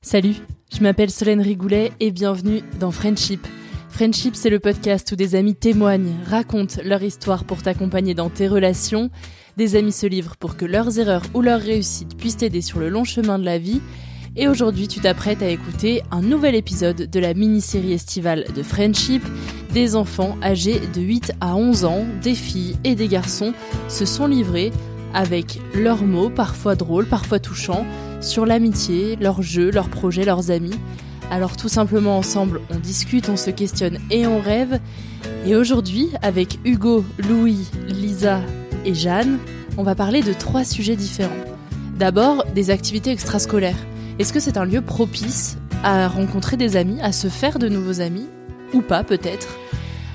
Salut, je m'appelle Solène Rigoulet et bienvenue dans Friendship. Friendship, c'est le podcast où des amis témoignent, racontent leur histoire pour t'accompagner dans tes relations. Des amis se livrent pour que leurs erreurs ou leurs réussites puissent t'aider sur le long chemin de la vie. Et aujourd'hui, tu t'apprêtes à écouter un nouvel épisode de la mini-série estivale de Friendship. Des enfants âgés de 8 à 11 ans, des filles et des garçons, se sont livrés avec leurs mots, parfois drôles, parfois touchants, sur l'amitié, leurs jeux, leurs projets, leurs amis. Alors tout simplement ensemble, on discute, on se questionne et on rêve. Et aujourd'hui, avec Hugo, Louis, Lisa et Jeanne, on va parler de trois sujets différents. D'abord, des activités extrascolaires. Est-ce que c'est un lieu propice à rencontrer des amis, à se faire de nouveaux amis Ou pas peut-être?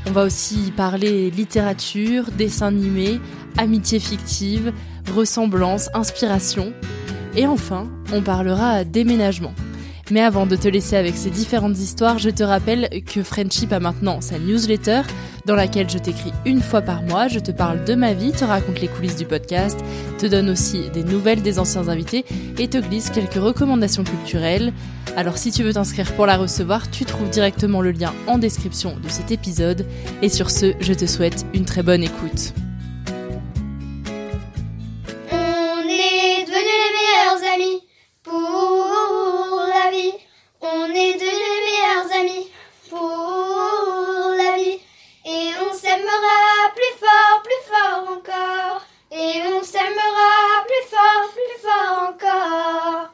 On va aussi parler littérature, dessin animé, amitié fictive, ressemblance, inspiration. Et enfin, on parlera déménagement. Mais avant de te laisser avec ces différentes histoires, je te rappelle que Friendship a maintenant sa newsletter dans laquelle je t'écris une fois par mois, je te parle de ma vie, te raconte les coulisses du podcast, te donne aussi des nouvelles des anciens invités et te glisse quelques recommandations culturelles. Alors si tu veux t'inscrire pour la recevoir, tu trouves directement le lien en description de cet épisode. Et sur ce, je te souhaite une très bonne écoute. Et on s'aimera plus fort, plus fort encore.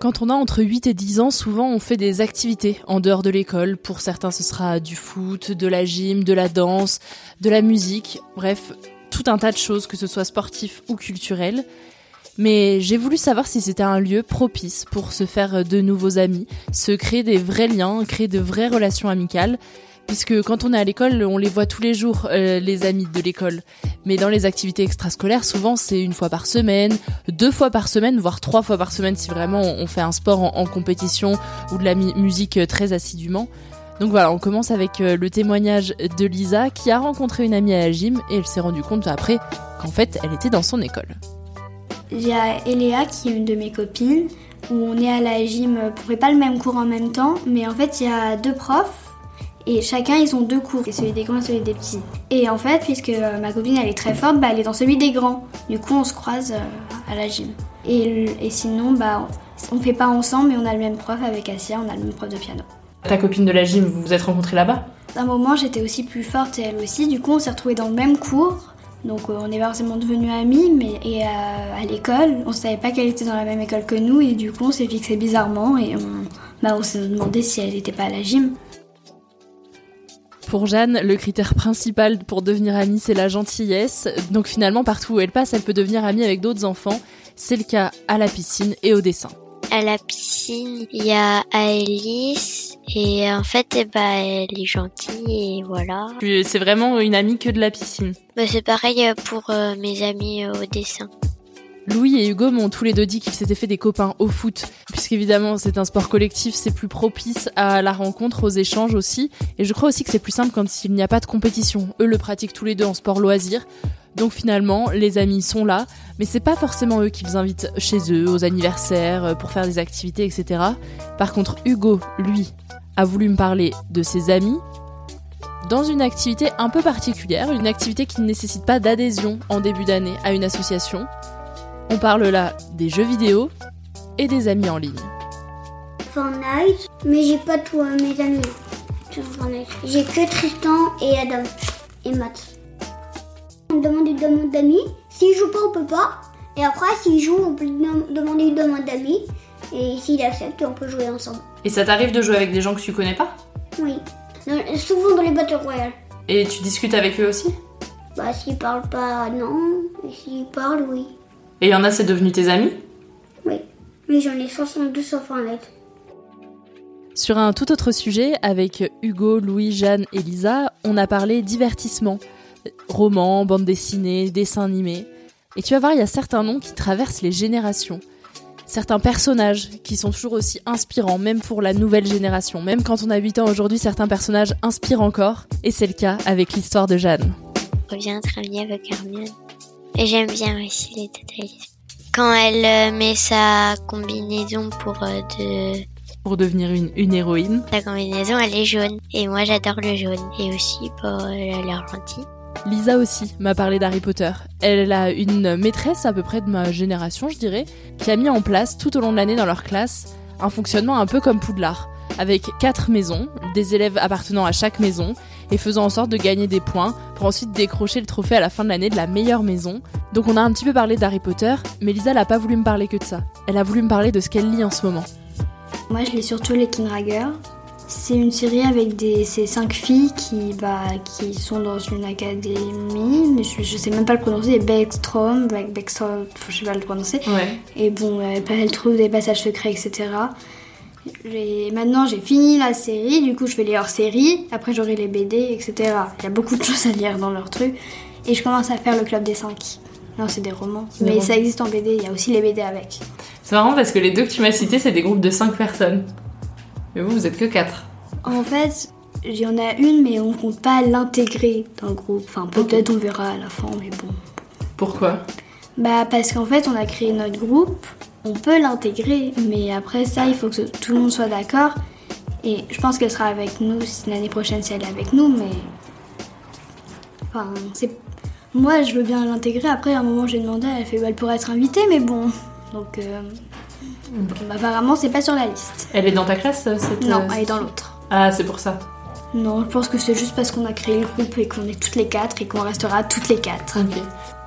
Quand on a entre 8 et 10 ans, souvent on fait des activités en dehors de l'école. Pour certains, ce sera du foot, de la gym, de la danse, de la musique, bref, tout un tas de choses, que ce soit sportif ou culturel. Mais j'ai voulu savoir si c'était un lieu propice pour se faire de nouveaux amis, se créer des vrais liens, créer de vraies relations amicales. Puisque quand on est à l'école, on les voit tous les jours, euh, les amis de l'école. Mais dans les activités extrascolaires, souvent c'est une fois par semaine, deux fois par semaine, voire trois fois par semaine si vraiment on fait un sport en, compétition ou de la musique euh, très assidûment. Donc voilà, on commence avec euh, le témoignage de Lisa qui a rencontré une amie à la gym et elle s'est rendue compte après qu'en fait elle était dans son école. Il y a Eléa qui est une de mes copines où on est à la gym, on fait pas le même cours en même temps, mais en fait il y a deux profs et chacun ils ont deux cours, et celui des grands et celui des petits. Et en fait, puisque euh, ma copine elle est très forte, bah, elle est dans celui des grands. Du coup on se croise euh, à la gym. Et, sinon, bah, on fait pas ensemble, mais on a le même prof avec Asia, on a le même prof de piano. Ta copine de la gym, vous vous êtes rencontrés là-bas? D'un moment, j'étais aussi plus forte et elle aussi. Du coup, on s'est retrouvés dans le même cours. Donc, euh, on est pas forcément devenus amis, mais et à, à l'école, on savait pas qu'elle était dans la même école que nous et du coup, on s'est fixé bizarrement et on, bah, on s'est demandé si elle était pas à la gym. Pour Jeanne, le critère principal pour devenir amie, c'est la gentillesse. Donc finalement, partout où elle passe, elle peut devenir amie avec d'autres enfants. C'est le cas à la piscine et au dessin. À la piscine, il y a Alice et en fait, eh ben, elle est gentille et voilà. C'est vraiment une amie que de la piscine. Bah, c'est pareil pour euh, mes amis au dessin. Louis et Hugo m'ont tous les deux dit qu'ils s'étaient fait des copains au foot, puisqu'évidemment c'est un sport collectif, c'est plus propice à la rencontre, aux échanges aussi, et je crois aussi que c'est plus simple quand il n'y a pas de compétition. Eux le pratiquent tous les deux en sport loisir, donc finalement les amis sont là, mais c'est pas forcément eux qui les invitent chez eux, aux anniversaires, euh, pour faire des activités, etc. Par contre Hugo, lui, a voulu me parler de ses amis, dans une activité un peu particulière, une activité qui ne nécessite pas d'adhésion en début d'année à une association. On parle là des jeux vidéo et des amis en ligne. Fortnite, mais j'ai pas tous mes amis sur Fortnite? J'ai que Tristan et Adam et Matt. On demande une demande d'amis. S'il joue pas, on peut pas. Et après, s'il joue, on peut demander une demande d'amis. Et s'il accepte, on peut jouer ensemble. Et ça t'arrive de jouer avec des gens que tu connais pas? Oui. souvent dans les Battle Royale. Et tu discutes avec eux aussi? Bah, s'ils parlent pas, non. Et s'ils parlent, oui. Et il y en a, c'est devenu tes amis? Oui. Mais j'en ai 62 sur Fortnite. Sur un tout autre sujet, avec Hugo, Louis, Jeanne et Lisa, on a parlé divertissement. Romans, bandes dessinées, dessins animés. Et tu vas voir, il y a certains noms qui traversent les générations certains personnages qui sont toujours aussi inspirants, même pour la nouvelle génération. Même quand on a 8 ans aujourd'hui, certains personnages inspirent encore. Et c'est le cas avec l'histoire de Jeanne. Je reviens travailler avec Hermione. Et j'aime bien aussi les détails. Quand elle euh, met sa combinaison pour euh, de... Pour devenir une, une héroïne. La combinaison, elle est jaune. Et moi, j'adore le jaune. Et aussi pour euh. Lisa aussi m'a parlé d'Harry Potter. Elle a une maîtresse à peu près de ma génération, je dirais, qui a mis en place tout au long de l'année dans leur classe un fonctionnement un peu comme Poudlard, avec quatre maisons, des élèves appartenant à chaque maison, et faisant en sorte de gagner des points pour ensuite décrocher le trophée à la fin de l'année de la meilleure maison. Donc on a un petit peu parlé d'Harry Potter, mais Lisa n'a pas voulu me parler que de ça. Elle a voulu me parler de ce qu'elle lit en ce moment. Moi je lis surtout les Kinrager, c'est une série avec des, ces cinq filles qui, bah, qui sont dans une académie, mais je, je sais même pas le prononcer, Beckstrom, Beckstrom, je sais pas le prononcer. Et bon, elle, trouve des passages secrets, etc. maintenant j'ai fini la série, du coup je fais les hors-séries, après j'aurai les BD, etc. Il y a beaucoup de choses à lire dans leur truc. Et je commence à faire le club des 5. Non, c'est des romans. Mais ça existe en BD, il y a aussi les BD avec. C'est marrant parce que les deux que tu m'as cités, c'est des groupes de 5 personnes. Mais vous, vous êtes que 4. En fait, il y en a une, mais on compte pas l'intégrer dans le groupe. Enfin, peut-être on verra à la fin, mais bon. Pourquoi? Bah, parce qu'en fait, on a créé notre groupe, on peut l'intégrer, mais après ça, il faut que tout le monde soit d'accord. Et je pense qu'elle sera avec nous l'année prochaine si elle est avec nous, mais. Enfin, c'est. Moi, je veux bien l'intégrer. Après, à un moment, j'ai demandé, elle fait, bah, elle pourrait être invitée, mais bon. Donc. Euh... Bah, apparemment, c'est pas sur la liste. Elle est dans ta classe cette... Non, elle est dans l'autre. Ah, c'est pour ça. Non, je pense que c'est juste parce qu'on a créé le groupe et qu'on est toutes les quatre et qu'on restera toutes les quatre.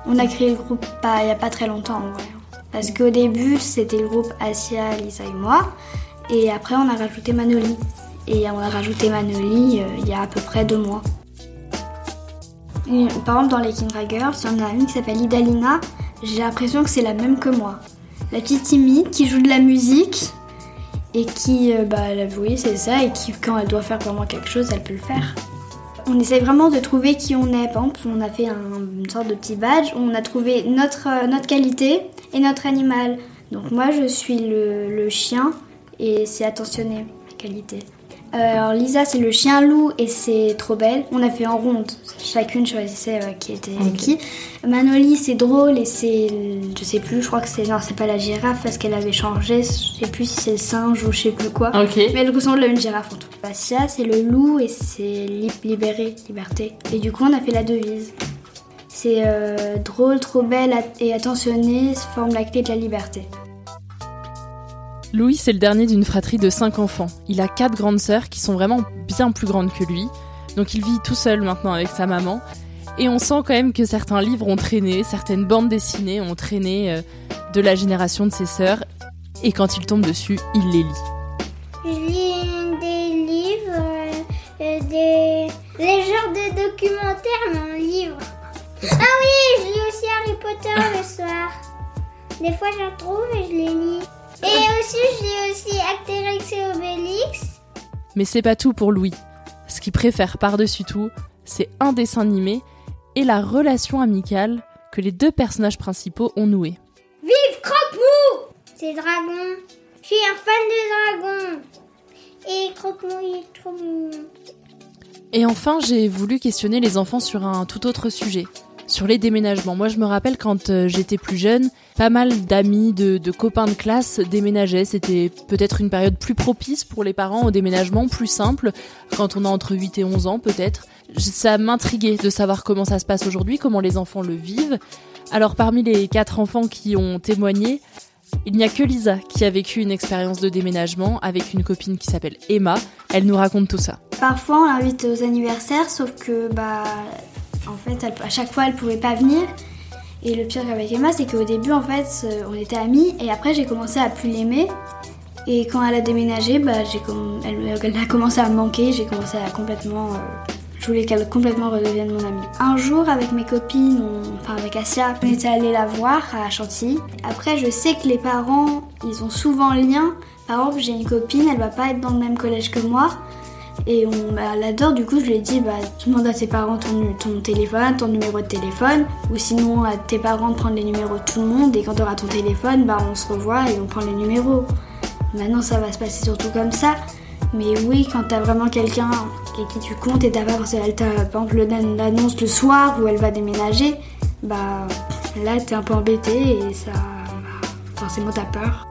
On a créé le groupe pas, il n'y a pas très longtemps en vrai. Parce qu'au début, c'était le groupe Asia, Lisa et moi. Et après, on a rajouté Manoli. Et on a rajouté Manoli euh, il y a à peu près deux mois. par exemple, dans les Kindra Girls, en a une qui s'appelle Idalina. J'ai l'impression que c'est la même que moi. La petite timide qui joue de la musique et qui, euh, bah, oui, c'est ça, et qui, quand elle doit faire vraiment quelque chose, elle peut le faire. On essaie vraiment de trouver qui on est. Par on a fait une sorte de petit badge on a trouvé notre, euh, notre qualité et notre animal. Donc moi, je suis le chien et c'est attentionné, la qualité. Euh, alors Lisa c'est le chien loup et c'est trop belle. On a fait en ronde, chacune choisissait euh, qui était qui. Manoli c'est drôle et c'est, je sais plus, je crois que c'est non c'est pas la girafe parce qu'elle avait changé. Je sais plus si c'est le singe ou je sais plus quoi. Mais elle ressemble à une girafe en tout. Bastia c'est le loup et c'est libéré, liberté. Et du coup on a fait la devise. C'est euh, drôle, trop belle et attentionnée, forme la clé de la liberté. Louis, c'est le dernier d'une fratrie de 5 enfants. Il a 4 grandes sœurs qui sont vraiment bien plus grandes que lui. Donc il vit tout seul maintenant avec sa maman. Et on sent quand même que certains livres ont traîné, certaines bandes dessinées ont traîné euh, de la génération de ses sœurs. Et quand il tombe dessus, il les lit. Je lis des livres, euh, des genres de documentaires, mon livre. Ah oui, je lis aussi Harry Potter le soir. Des fois, j'en trouve et je les lis. Et aussi, lis aussi Actérix et Obélix. Mais c'est pas tout pour Louis. Ce qu'il préfère par-dessus tout, c'est un dessin animé et la relation amicale que les deux personnages principaux ont nouée. Vive Croque-Mou C'est Dragon. Je suis un fan de Dragon. Et Croque-Mou, il est trop mignon. Et enfin, j'ai voulu questionner les enfants sur un tout autre sujet, sur les déménagements. Moi, je me rappelle quand euh, j'étais plus jeune, pas mal d'amis, de, copains de classe déménageaient. C'était peut-être une période plus propice pour les parents au déménagement, plus simple, quand on a entre 8 et 11 ans peut-être. Ça m'intriguait de savoir comment ça se passe aujourd'hui, comment les enfants le vivent. Alors parmi les quatre enfants qui ont témoigné, il n'y a que Lisa qui a vécu une expérience de déménagement avec une copine qui s'appelle Emma. Elle nous raconte tout ça. Parfois, on l'invite aux anniversaires, sauf que, bah, en fait, à chaque fois, elle pouvait pas venir. Et le pire avec Emma, c'est qu'au début, en fait, euh, on était amis, et après, j'ai commencé à plus l'aimer. Et quand elle a déménagé, bah, comm- elle, a commencé à me manquer, j'ai commencé à complètement. euh, je voulais qu'elle complètement redevienne mon amie. Un jour, avec mes copines, enfin avec Asia, on était allé la voir à Chantilly. Après, je sais que les parents, ils ont souvent lien. Par exemple, j'ai une copine, elle va pas être dans le même collège que moi. Et on bah, elle adore, du coup je lui ai dit bah, tu demandes à tes parents ton, téléphone, ton numéro de téléphone, ou sinon à tes parents de prendre les numéros de tout le monde, et quand tu auras ton téléphone, bah, on se revoit et on prend les numéros. Maintenant ça va se passer surtout comme ça, mais oui, quand t'as vraiment quelqu'un avec qui tu comptes et t'as pas forcément, par exemple le- l'annonce le soir où elle va déménager, bah là t'es un peu embêté et ça. bah, forcément t'as peur.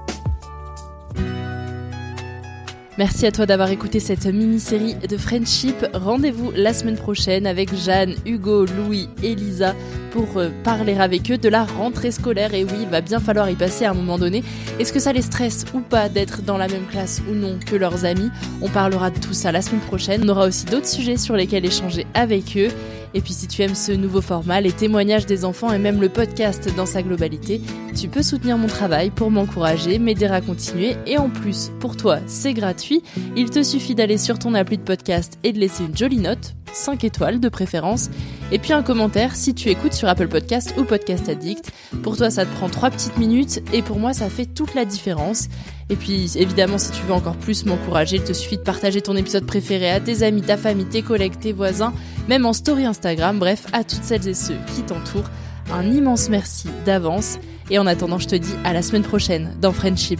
Merci à toi d'avoir écouté cette mini-série de Friendship. Rendez-vous la semaine prochaine avec Jeanne, Hugo, Louis et Lisa pour euh, parler avec eux de la rentrée scolaire. Et oui, il va bien falloir y passer à un moment donné. Est-ce que ça les stresse ou pas d'être dans la même classe ou non que leurs amis? On parlera de tout ça la semaine prochaine. On aura aussi d'autres sujets sur lesquels échanger avec eux. Et puis si tu aimes ce nouveau format, les témoignages des enfants et même le podcast dans sa globalité, tu peux soutenir mon travail pour m'encourager, m'aider à continuer. Et en plus, pour toi, c'est gratuit. Il te suffit d'aller sur ton appli de podcast et de laisser une jolie note, 5 étoiles de préférence, et puis un commentaire si tu écoutes sur Apple Podcast ou Podcast Addict. Pour toi, ça te prend 3 petites minutes et pour moi, ça fait toute la différence. Et puis, évidemment, si tu veux encore plus m'encourager, il te suffit de partager ton épisode préféré à tes amis, ta famille, tes collègues, tes voisins, même en story Instagram, bref, à toutes celles et ceux qui t'entourent. Un immense merci d'avance. Et en attendant, je te dis à la semaine prochaine dans Friendship.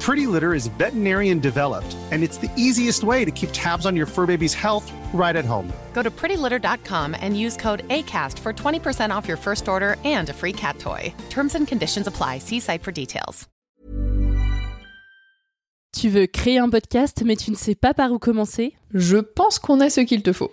Pretty Litter is veterinarian developed, and it's the easiest way to keep tabs on your fur baby's health right at home. Go to prettylitter.com and use code ACAST for 20% off your first order and a free cat toy. Terms and conditions apply. See site for details. Tu veux créer un podcast mais tu ne sais pas par où commencer Je pense qu'on a ce qu'il te faut.